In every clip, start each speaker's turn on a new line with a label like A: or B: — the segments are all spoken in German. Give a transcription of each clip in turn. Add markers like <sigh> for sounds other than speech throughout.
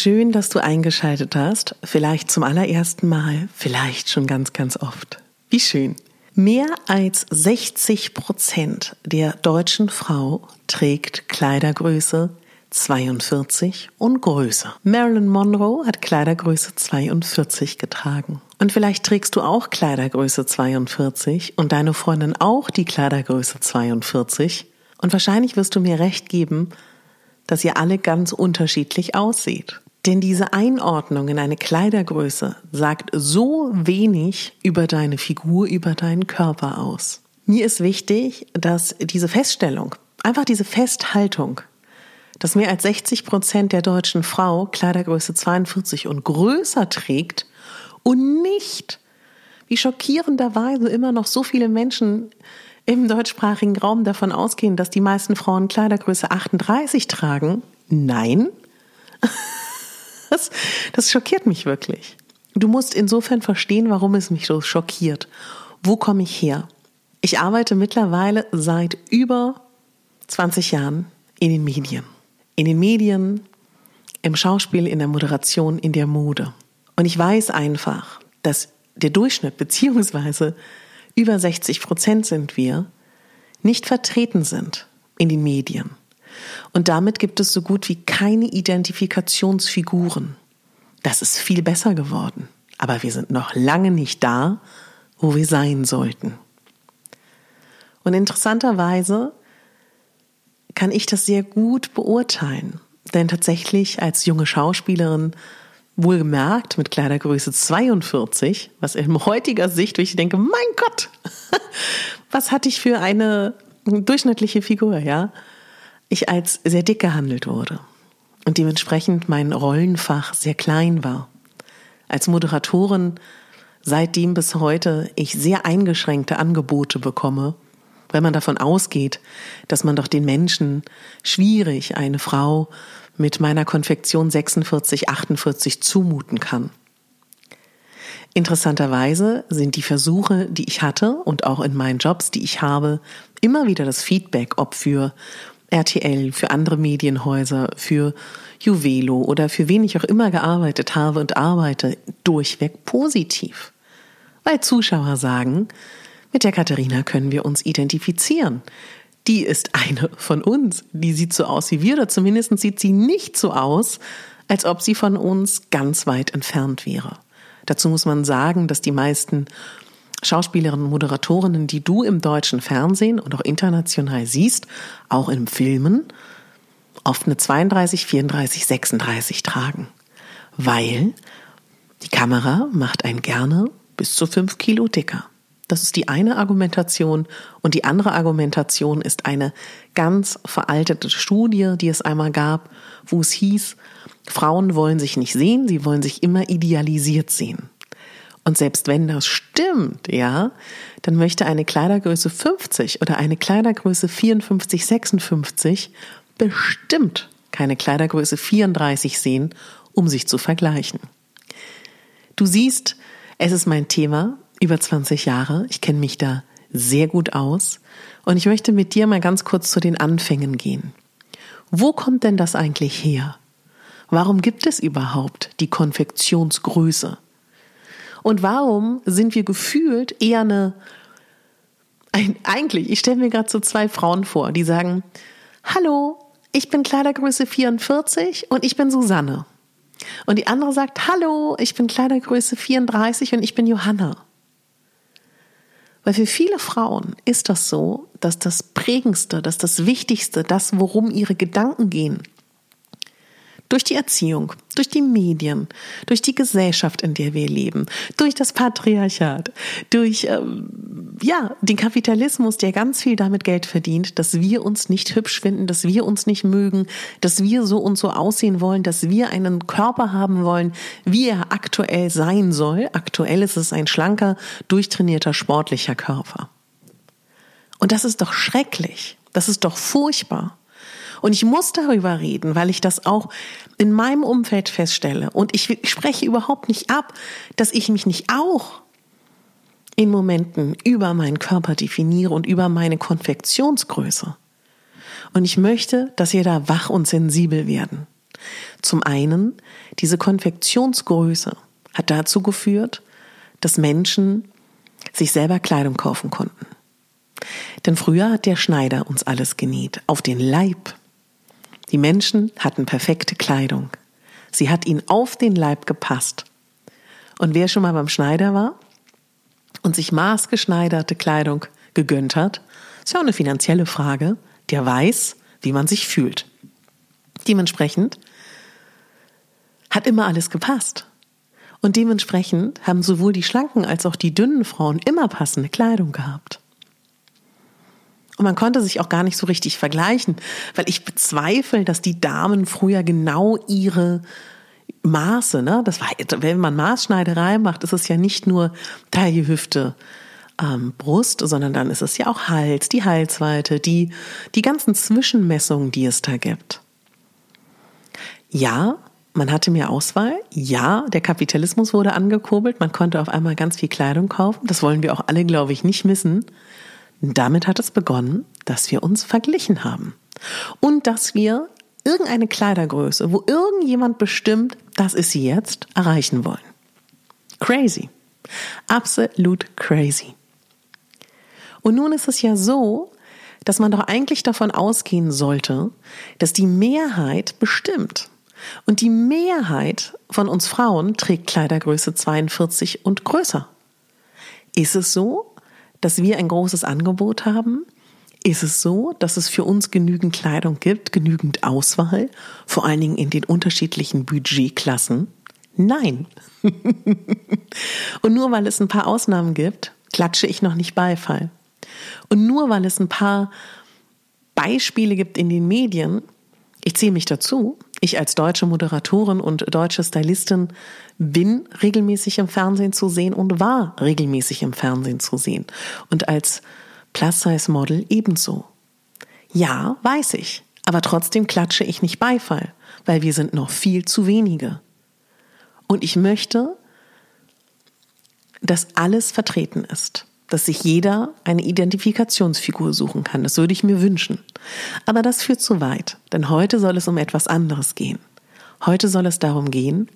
A: Schön, dass du eingeschaltet hast. Vielleicht zum allerersten Mal, vielleicht schon ganz, ganz oft. Wie schön. Mehr als 60 Prozent der deutschen Frau trägt Kleidergröße 42 und größer. Marilyn Monroe hat Kleidergröße 42 getragen. Und vielleicht trägst du auch Kleidergröße 42 und deine Freundin auch die Kleidergröße 42. Und wahrscheinlich wirst du mir recht geben, dass ihr alle ganz unterschiedlich aussieht. Denn diese Einordnung in eine Kleidergröße sagt so wenig über deine Figur, über deinen Körper aus. Mir ist wichtig, dass diese Feststellung, einfach diese Festhaltung, dass mehr als 60 Prozent der deutschen Frau Kleidergröße 42 und größer trägt und nicht, wie schockierenderweise immer noch so viele Menschen im deutschsprachigen Raum davon ausgehen, dass die meisten Frauen Kleidergröße 38 tragen? Nein. Das, das schockiert mich wirklich. Du musst insofern verstehen, warum es mich so schockiert. Wo komme ich her? Ich arbeite mittlerweile seit über 20 Jahren in den Medien. In den Medien, im Schauspiel, in der Moderation, in der Mode. Und ich weiß einfach, dass der Durchschnitt beziehungsweise über 60 Prozent sind wir, nicht vertreten sind in den Medien. Und damit gibt es so gut wie keine Identifikationsfiguren. Das ist viel besser geworden. Aber wir sind noch lange nicht da, wo wir sein sollten. Und interessanterweise kann ich das sehr gut beurteilen. Denn tatsächlich als junge Schauspielerin Wohlgemerkt mit Kleidergröße 42, was in heutiger Sicht, wo ich denke, mein Gott, <laughs> was hatte ich für eine durchschnittliche Figur, ja? Ich als sehr dick gehandelt wurde und dementsprechend mein Rollenfach sehr klein war. Als Moderatorin seitdem bis heute ich sehr eingeschränkte Angebote bekomme, weil man davon ausgeht, dass man doch den Menschen schwierig eine Frau mit meiner Konfektion 46, 48 zumuten kann. Interessanterweise sind die Versuche, die ich hatte und auch in meinen Jobs, die ich habe, immer wieder das Feedback, ob für RTL, für andere Medienhäuser, für Juvelo oder für wen ich auch immer gearbeitet habe und arbeite, durchweg positiv. Weil Zuschauer sagen, mit der Katharina können wir uns identifizieren die ist eine von uns. Die sieht so aus wie wir, oder zumindest sieht sie nicht so aus, als ob sie von uns ganz weit entfernt wäre. Dazu muss man sagen, dass die meisten Schauspielerinnen und Moderatorinnen, die du im deutschen Fernsehen und auch international siehst, auch in Filmen, oft eine 32, 34, 36 tragen. Weil die Kamera macht einen gerne bis zu fünf Kilo dicker. Das ist die eine Argumentation. Und die andere Argumentation ist eine ganz veraltete Studie, die es einmal gab, wo es hieß, Frauen wollen sich nicht sehen, sie wollen sich immer idealisiert sehen. Und selbst wenn das stimmt, ja, dann möchte eine Kleidergröße 50 oder eine Kleidergröße 54, 56 bestimmt keine Kleidergröße 34 sehen, um sich zu vergleichen. Du siehst, es ist mein Thema über 20 Jahre. Ich kenne mich da sehr gut aus. Und ich möchte mit dir mal ganz kurz zu den Anfängen gehen. Wo kommt denn das eigentlich her? Warum gibt es überhaupt die Konfektionsgröße? Und warum sind wir gefühlt eher eine, eigentlich, ich stelle mir gerade so zwei Frauen vor, die sagen, hallo, ich bin Kleidergröße 44 und ich bin Susanne. Und die andere sagt, hallo, ich bin Kleidergröße 34 und ich bin Johanna. Weil für viele Frauen ist das so, dass das Prägendste, dass das Wichtigste, das, worum ihre Gedanken gehen, durch die Erziehung, durch die Medien, durch die Gesellschaft, in der wir leben, durch das Patriarchat, durch ähm, ja den Kapitalismus, der ganz viel damit Geld verdient, dass wir uns nicht hübsch finden, dass wir uns nicht mögen, dass wir so und so aussehen wollen, dass wir einen Körper haben wollen, wie er aktuell sein soll. Aktuell ist es ein schlanker, durchtrainierter, sportlicher Körper. Und das ist doch schrecklich. Das ist doch furchtbar. Und ich muss darüber reden, weil ich das auch in meinem Umfeld feststelle. Und ich spreche überhaupt nicht ab, dass ich mich nicht auch in Momenten über meinen Körper definiere und über meine Konfektionsgröße. Und ich möchte, dass ihr da wach und sensibel werden. Zum einen, diese Konfektionsgröße hat dazu geführt, dass Menschen sich selber Kleidung kaufen konnten. Denn früher hat der Schneider uns alles genäht, auf den Leib. Die Menschen hatten perfekte Kleidung. Sie hat ihnen auf den Leib gepasst. Und wer schon mal beim Schneider war und sich maßgeschneiderte Kleidung gegönnt hat, ist ja auch eine finanzielle Frage, der weiß, wie man sich fühlt. Dementsprechend hat immer alles gepasst. Und dementsprechend haben sowohl die schlanken als auch die dünnen Frauen immer passende Kleidung gehabt. Und man konnte sich auch gar nicht so richtig vergleichen, weil ich bezweifle, dass die Damen früher genau ihre Maße, ne, das war, wenn man Maßschneiderei macht, ist es ja nicht nur Taille, Hüfte, ähm, Brust, sondern dann ist es ja auch Hals, die Halsweite, die, die ganzen Zwischenmessungen, die es da gibt. Ja, man hatte mehr Auswahl. Ja, der Kapitalismus wurde angekurbelt. Man konnte auf einmal ganz viel Kleidung kaufen. Das wollen wir auch alle, glaube ich, nicht missen. Damit hat es begonnen, dass wir uns verglichen haben und dass wir irgendeine Kleidergröße, wo irgendjemand bestimmt, das ist sie jetzt, erreichen wollen. Crazy. Absolut crazy. Und nun ist es ja so, dass man doch eigentlich davon ausgehen sollte, dass die Mehrheit bestimmt. Und die Mehrheit von uns Frauen trägt Kleidergröße 42 und größer. Ist es so? Dass wir ein großes Angebot haben? Ist es so, dass es für uns genügend Kleidung gibt, genügend Auswahl, vor allen Dingen in den unterschiedlichen Budgetklassen? Nein. <laughs> Und nur weil es ein paar Ausnahmen gibt, klatsche ich noch nicht Beifall. Und nur weil es ein paar Beispiele gibt in den Medien, ich ziehe mich dazu, ich als deutsche Moderatorin und deutsche Stylistin bin regelmäßig im Fernsehen zu sehen und war regelmäßig im Fernsehen zu sehen. Und als Plus-Size-Model ebenso. Ja, weiß ich. Aber trotzdem klatsche ich nicht Beifall, weil wir sind noch viel zu wenige. Und ich möchte, dass alles vertreten ist dass sich jeder eine Identifikationsfigur suchen kann. Das würde ich mir wünschen. Aber das führt zu weit, denn heute soll es um etwas anderes gehen. Heute soll es darum gehen,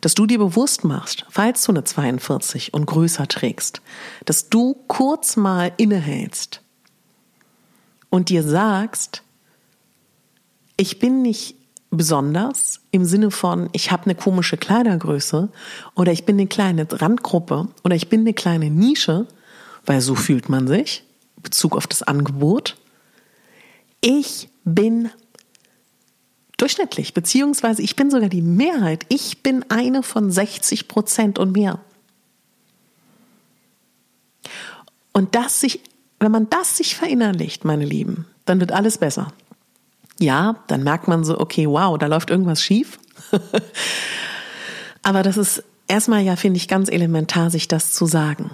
A: dass du dir bewusst machst, falls du eine 42 und größer trägst, dass du kurz mal innehältst und dir sagst, ich bin nicht besonders im Sinne von, ich habe eine komische Kleidergröße oder ich bin eine kleine Randgruppe oder ich bin eine kleine Nische, weil so fühlt man sich, Bezug auf das Angebot. Ich bin durchschnittlich, beziehungsweise ich bin sogar die Mehrheit. Ich bin eine von 60 Prozent und mehr. Und das sich, wenn man das sich verinnerlicht, meine Lieben, dann wird alles besser. Ja, dann merkt man so, okay, wow, da läuft irgendwas schief. <laughs> Aber das ist erstmal ja, finde ich, ganz elementar, sich das zu sagen.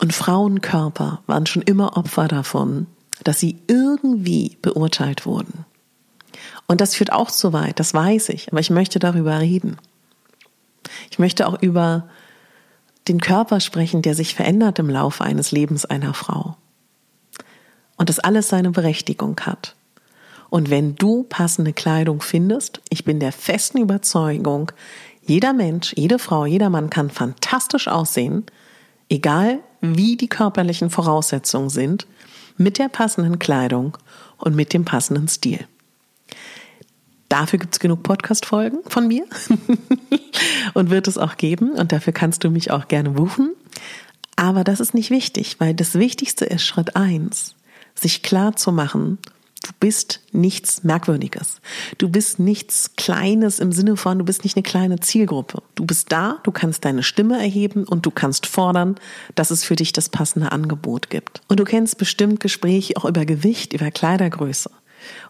A: Und Frauenkörper waren schon immer Opfer davon, dass sie irgendwie beurteilt wurden. Und das führt auch zu weit, das weiß ich, aber ich möchte darüber reden. Ich möchte auch über den Körper sprechen, der sich verändert im Laufe eines Lebens einer Frau. und das alles seine Berechtigung hat. Und wenn du passende Kleidung findest, ich bin der festen Überzeugung, jeder Mensch, jede Frau, jeder Mann kann fantastisch aussehen, egal wie die körperlichen Voraussetzungen sind, mit der passenden Kleidung und mit dem passenden Stil. Dafür gibt es genug Podcast-Folgen von mir <laughs> und wird es auch geben und dafür kannst du mich auch gerne buchen. Aber das ist nicht wichtig, weil das Wichtigste ist Schritt eins, sich klar zu machen, du bist nichts Merkwürdiges. Du bist nichts Kleines im Sinne von, du bist nicht eine kleine Zielgruppe. Du bist da, du kannst deine Stimme erheben und du kannst fordern, dass es für dich das passende Angebot gibt. Und du kennst bestimmt Gespräche auch über Gewicht, über Kleidergröße.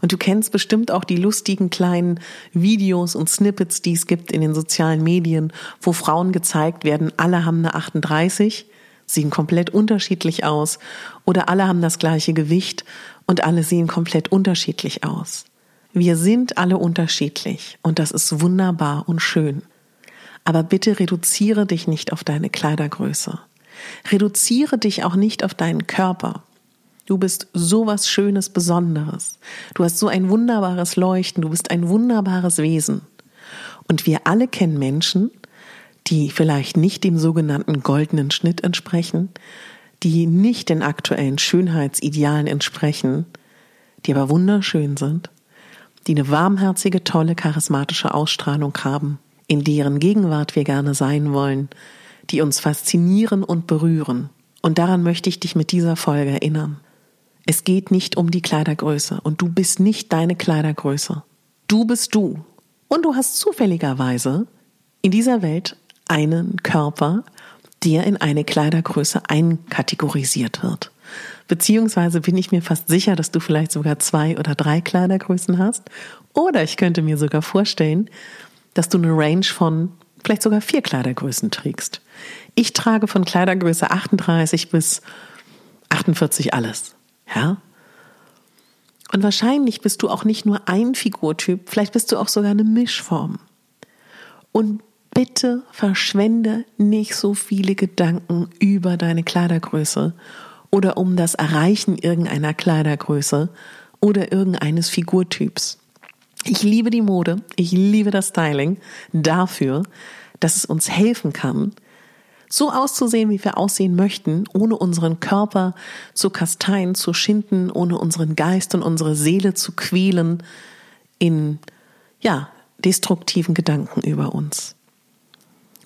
A: Und du kennst bestimmt auch die lustigen kleinen Videos und Snippets, die es gibt in den sozialen Medien, wo Frauen gezeigt werden, alle haben eine 38, sehen komplett unterschiedlich aus oder alle haben das gleiche Gewicht und alle sehen komplett unterschiedlich aus. Wir sind alle unterschiedlich und das ist wunderbar und schön. Aber bitte reduziere dich nicht auf deine Kleidergröße. Reduziere dich auch nicht auf deinen Körper. Du bist so was Schönes, Besonderes. Du hast so ein wunderbares Leuchten. Du bist ein wunderbares Wesen. Und wir alle kennen Menschen, die vielleicht nicht dem sogenannten goldenen Schnitt entsprechen, die nicht den aktuellen Schönheitsidealen entsprechen, die aber wunderschön sind, die eine warmherzige, tolle, charismatische Ausstrahlung haben, in deren Gegenwart wir gerne sein wollen, die uns faszinieren und berühren. Und daran möchte ich dich mit dieser Folge erinnern. Es geht nicht um die Kleidergröße und du bist nicht deine Kleidergröße. Du bist du. Und du hast zufälligerweise in dieser Welt einen Körper, der in eine Kleidergröße einkategorisiert wird. Beziehungsweise bin ich mir fast sicher, dass du vielleicht sogar zwei oder drei Kleidergrößen hast. Oder ich könnte mir sogar vorstellen, dass du eine Range von vielleicht sogar vier Kleidergrößen trägst. Ich trage von Kleidergröße 38 bis 48 alles. Ja? Und wahrscheinlich bist du auch nicht nur ein Figurtyp, vielleicht bist du auch sogar eine Mischform. Und bitte verschwende nicht so viele Gedanken über deine Kleidergröße oder um das Erreichen irgendeiner Kleidergröße oder irgendeines Figurtyps. Ich liebe die Mode, ich liebe das Styling dafür, dass es uns helfen kann, so auszusehen, wie wir aussehen möchten, ohne unseren Körper zu kasteien, zu schinden, ohne unseren Geist und unsere Seele zu quälen in, ja, destruktiven Gedanken über uns.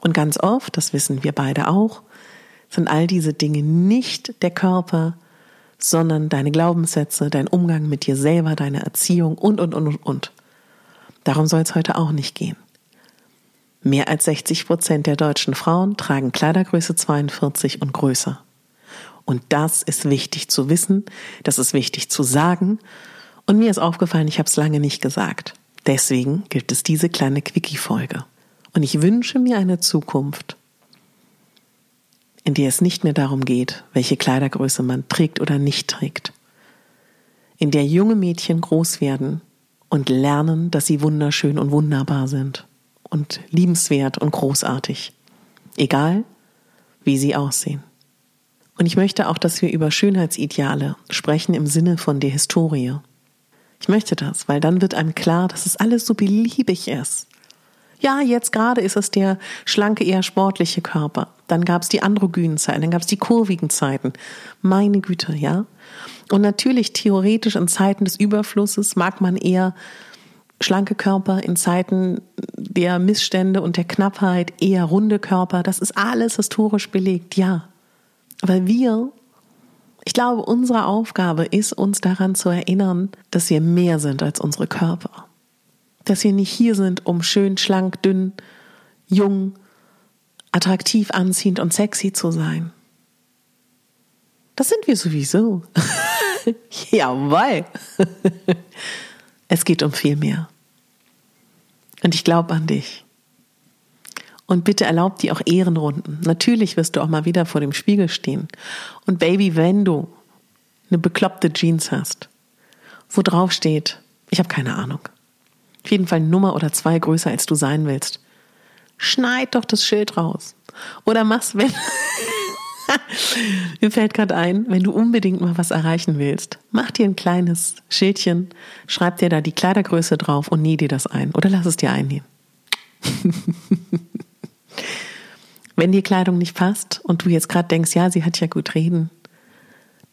A: Und ganz oft, das wissen wir beide auch, sind all diese Dinge nicht der Körper, sondern deine Glaubenssätze, dein Umgang mit dir selber, deine Erziehung und, und, und, und. Darum soll es heute auch nicht gehen. Mehr als 60 Prozent der deutschen Frauen tragen Kleidergröße 42 und größer. Und das ist wichtig zu wissen, das ist wichtig zu sagen. Und mir ist aufgefallen, ich habe es lange nicht gesagt. Deswegen gibt es diese kleine Quickie-Folge. Und ich wünsche mir eine Zukunft, in der es nicht mehr darum geht, welche Kleidergröße man trägt oder nicht trägt. In der junge Mädchen groß werden und lernen, dass sie wunderschön und wunderbar sind und liebenswert und großartig. Egal, wie sie aussehen. Und ich möchte auch, dass wir über Schönheitsideale sprechen im Sinne von der Historie. Ich möchte das, weil dann wird einem klar, dass es alles so beliebig ist. Ja, jetzt gerade ist es der schlanke, eher sportliche Körper. Dann gab es die androgynen Zeiten, dann gab es die kurvigen Zeiten. Meine Güte, ja. Und natürlich theoretisch in Zeiten des Überflusses mag man eher schlanke Körper, in Zeiten der Missstände und der Knappheit eher runde Körper. Das ist alles historisch belegt, ja. Weil wir, ich glaube, unsere Aufgabe ist, uns daran zu erinnern, dass wir mehr sind als unsere Körper dass wir nicht hier sind, um schön, schlank, dünn, jung, attraktiv, anziehend und sexy zu sein. Das sind wir sowieso. <laughs> Jawohl. <laughs> es geht um viel mehr. Und ich glaube an dich. Und bitte erlaub dir auch Ehrenrunden. Natürlich wirst du auch mal wieder vor dem Spiegel stehen. Und Baby, wenn du eine bekloppte Jeans hast, wo drauf steht, ich habe keine Ahnung, auf jeden Fall Nummer oder zwei größer, als du sein willst. Schneid doch das Schild raus. Oder mach's, wenn. <laughs> Mir fällt gerade ein, wenn du unbedingt mal was erreichen willst, mach dir ein kleines Schildchen, schreib dir da die Kleidergröße drauf und näh dir das ein oder lass es dir einnähen. <laughs> wenn dir Kleidung nicht passt und du jetzt gerade denkst, ja, sie hat ja gut reden,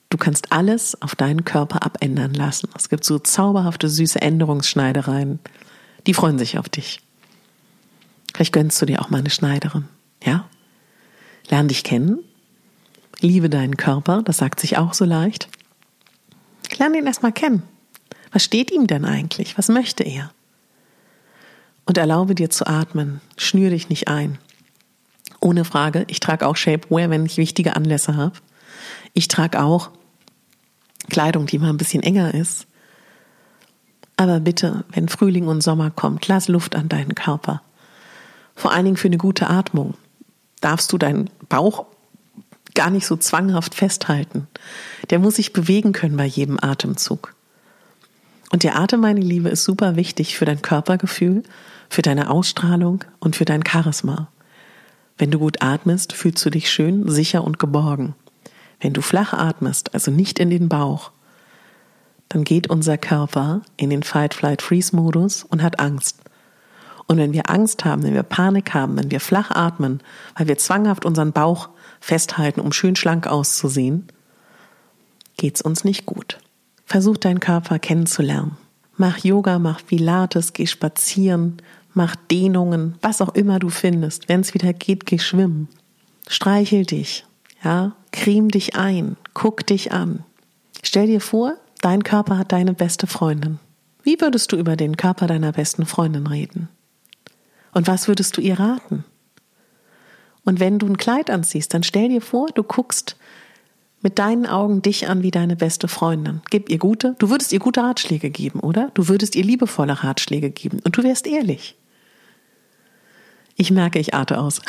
A: du kannst alles auf deinen Körper abändern lassen. Es gibt so zauberhafte, süße Änderungsschneidereien, die freuen sich auf dich. Vielleicht gönnst du dir auch mal eine Schneiderin, ja? Lern dich kennen, liebe deinen Körper, das sagt sich auch so leicht. Lern ihn erstmal kennen. Was steht ihm denn eigentlich? Was möchte er? Und erlaube dir zu atmen. Schnür dich nicht ein. Ohne Frage, ich trage auch Shapewear, wenn ich wichtige Anlässe habe. Ich trage auch Kleidung, die mal ein bisschen enger ist. Aber bitte, wenn Frühling und Sommer kommt, lass Luft an deinen Körper. Vor allen Dingen für eine gute Atmung darfst du deinen Bauch gar nicht so zwanghaft festhalten. Der muss sich bewegen können bei jedem Atemzug. Und der Atem, meine Liebe, ist super wichtig für dein Körpergefühl, für deine Ausstrahlung und für dein Charisma. Wenn du gut atmest, fühlst du dich schön, sicher und geborgen. Wenn du flach atmest, also nicht in den Bauch, dann geht unser Körper in den Fight-Flight-Freeze-Modus und hat Angst. Und wenn wir Angst haben, wenn wir Panik haben, wenn wir flach atmen, weil wir zwanghaft unseren Bauch festhalten, um schön schlank auszusehen, geht's uns nicht gut. Versuch deinen Körper kennenzulernen. Mach Yoga, mach Pilates, geh spazieren, mach Dehnungen, was auch immer du findest. Wenn es wieder geht, geh schwimmen. Streichel dich, ja, creme dich ein, guck dich an. Stell dir vor, dein Körper hat deine beste Freundin. Wie würdest du über den Körper deiner besten Freundin reden? Und was würdest du ihr raten? Und wenn du ein Kleid anziehst, dann stell dir vor, du guckst mit deinen Augen dich an wie deine beste Freundin. Gib ihr gute, du würdest ihr gute Ratschläge geben, oder? Du würdest ihr liebevolle Ratschläge geben und du wärst ehrlich. Ich merke, ich arte aus.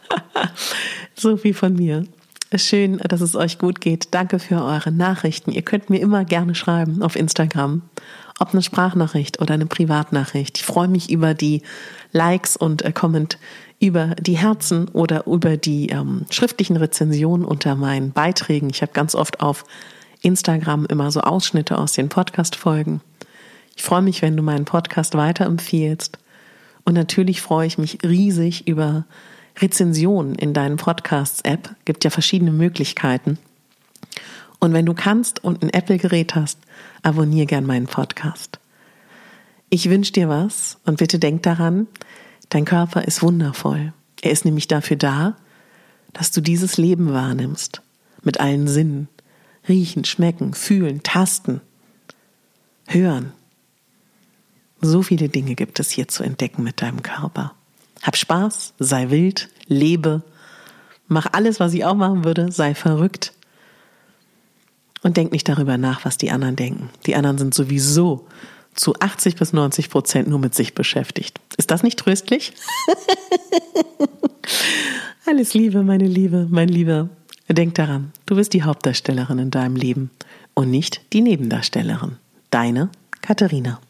A: <laughs> so viel von mir. Schön, dass es euch gut geht. Danke für eure Nachrichten. Ihr könnt mir immer gerne schreiben auf Instagram ob eine Sprachnachricht oder eine Privatnachricht. Ich freue mich über die Likes und äh, Comment, über die Herzen oder über die ähm, schriftlichen Rezensionen unter meinen Beiträgen. Ich habe ganz oft auf Instagram immer so Ausschnitte aus den Podcast-Folgen. Ich freue mich, wenn du meinen Podcast weiterempfiehlst. Und natürlich freue ich mich riesig über Rezensionen in deinen Podcasts-App. Gibt ja verschiedene Möglichkeiten. Und wenn du kannst und ein Apple-Gerät hast, abonniere gern meinen Podcast. Ich wünsche dir was und bitte denk daran, dein Körper ist wundervoll. Er ist nämlich dafür da, dass du dieses Leben wahrnimmst. Mit allen Sinnen. Riechen, schmecken, fühlen, tasten, hören. So viele Dinge gibt es hier zu entdecken mit deinem Körper. Hab Spaß, sei wild, lebe, mach alles, was ich auch machen würde, sei verrückt. Und denk nicht darüber nach, was die anderen denken. Die anderen sind sowieso zu 80 bis 90 Prozent nur mit sich beschäftigt. Ist das nicht tröstlich? <laughs> Alles Liebe, meine Liebe, mein Lieber. Denk daran, du bist die Hauptdarstellerin in deinem Leben und nicht die Nebendarstellerin. Deine Katharina.